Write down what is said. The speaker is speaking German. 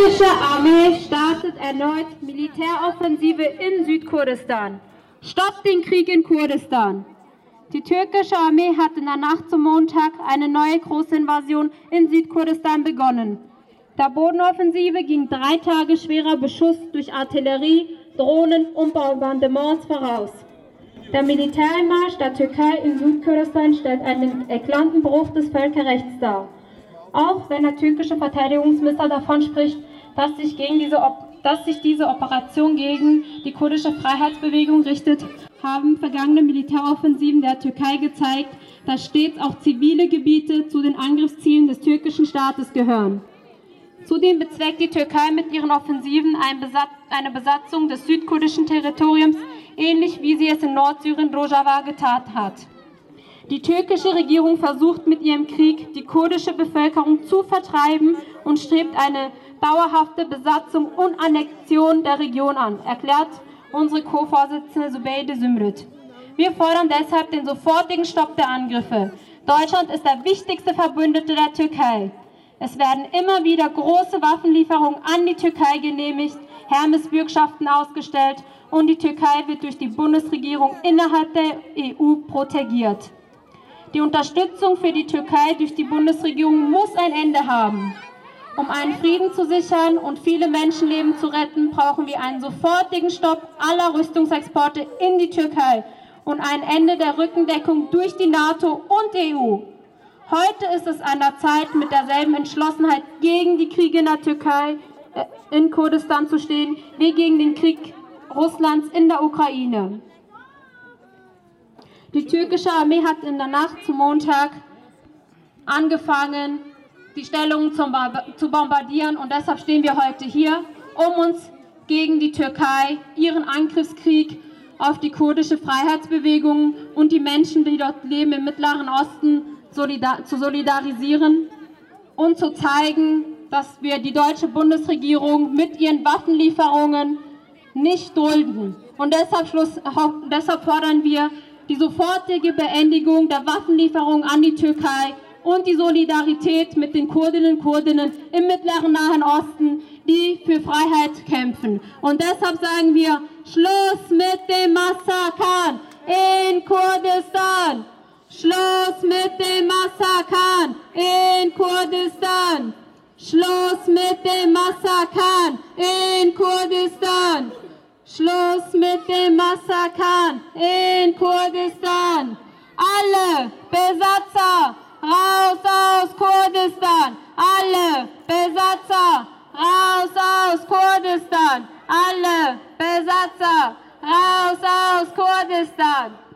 türkische Armee startet erneut Militäroffensive in Südkurdistan. Stoppt den Krieg in Kurdistan. Die türkische Armee hat in der Nacht zum Montag eine neue Großinvasion in Südkurdistan begonnen. Der Bodenoffensive ging drei Tage schwerer Beschuss durch Artillerie, Drohnen und Bombardements voraus. Der Militärmarsch der Türkei in Südkurdistan stellt einen eklatanten Bruch des Völkerrechts dar. Auch wenn der türkische Verteidigungsminister davon spricht, dass sich, gegen diese, dass sich diese Operation gegen die kurdische Freiheitsbewegung richtet, haben vergangene Militäroffensiven der Türkei gezeigt, dass stets auch zivile Gebiete zu den Angriffszielen des türkischen Staates gehören. Zudem bezweckt die Türkei mit ihren Offensiven eine Besatzung des südkurdischen Territoriums, ähnlich wie sie es in Nordsyrien Rojava getan hat. Die türkische Regierung versucht mit ihrem Krieg, die kurdische Bevölkerung zu vertreiben und strebt eine dauerhafte Besatzung und Annexion der Region an, erklärt unsere Co-Vorsitzende Zubeide Sümrüt. Wir fordern deshalb den sofortigen Stopp der Angriffe. Deutschland ist der wichtigste Verbündete der Türkei. Es werden immer wieder große Waffenlieferungen an die Türkei genehmigt, Hermes-Bürgschaften ausgestellt und die Türkei wird durch die Bundesregierung innerhalb der EU protegiert. Die Unterstützung für die Türkei durch die Bundesregierung muss ein Ende haben. Um einen Frieden zu sichern und viele Menschenleben zu retten, brauchen wir einen sofortigen Stopp aller Rüstungsexporte in die Türkei und ein Ende der Rückendeckung durch die NATO und EU. Heute ist es an der Zeit, mit derselben Entschlossenheit gegen die Kriege in der Türkei, äh, in Kurdistan zu stehen, wie gegen den Krieg Russlands in der Ukraine. Die türkische Armee hat in der Nacht zum Montag angefangen, die Stellungen zu bombardieren und deshalb stehen wir heute hier, um uns gegen die Türkei, ihren Angriffskrieg auf die kurdische Freiheitsbewegung und die Menschen, die dort leben im Mittleren Osten, solidar zu solidarisieren und zu zeigen, dass wir die deutsche Bundesregierung mit ihren Waffenlieferungen nicht dulden. Und deshalb, Schluss, deshalb fordern wir die sofortige Beendigung der Waffenlieferung an die Türkei und die Solidarität mit den Kurdinnen und Kurdinnen im mittleren Nahen Osten, die für Freiheit kämpfen. Und deshalb sagen wir, Schluss mit dem Massakern in Kurdistan! Schluss mit dem Massakern in Kurdistan! Schluss mit dem Massakern in Kurdistan! Schluss mit dem Massakern in Kurdistan. Alle Besatzer raus aus Kurdistan. Alle Besatzer raus aus Kurdistan. Alle Besatzer raus aus Kurdistan.